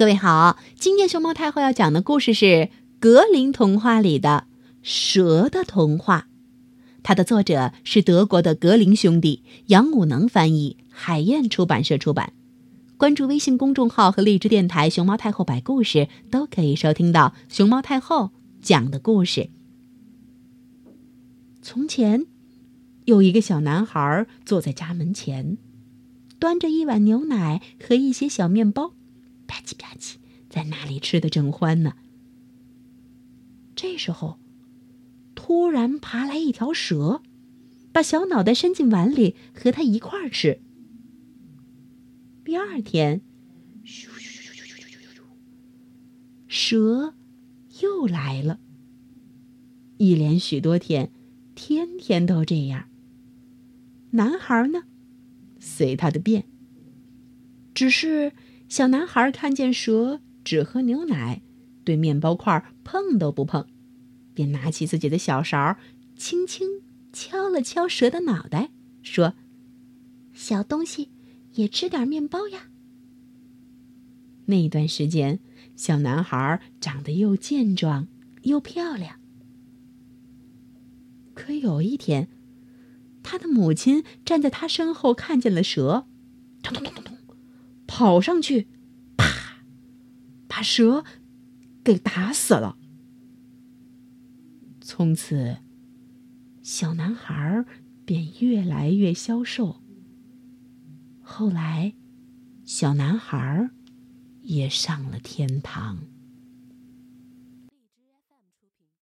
各位好，今天熊猫太后要讲的故事是《格林童话》里的《蛇的童话》，它的作者是德国的格林兄弟，杨武能翻译，海燕出版社出版。关注微信公众号和荔枝电台“熊猫太后摆故事”，都可以收听到熊猫太后讲的故事。从前，有一个小男孩坐在家门前，端着一碗牛奶和一些小面包。吧唧吧唧，在那里吃的正欢呢。这时候，突然爬来一条蛇，把小脑袋伸进碗里和他一块儿吃。第二天，咻咻咻咻咻咻咻咻，蛇又来了。一连许多天，天天都这样。男孩呢，随他的便，只是。小男孩看见蛇只喝牛奶，对面包块碰都不碰，便拿起自己的小勺，轻轻敲了敲蛇的脑袋，说：“小东西，也吃点面包呀。”那一段时间，小男孩长得又健壮又漂亮。可有一天，他的母亲站在他身后，看见了蛇，咚咚咚咚咚。跑上去，啪，把蛇给打死了。从此，小男孩便越来越消瘦。后来，小男孩也上了天堂。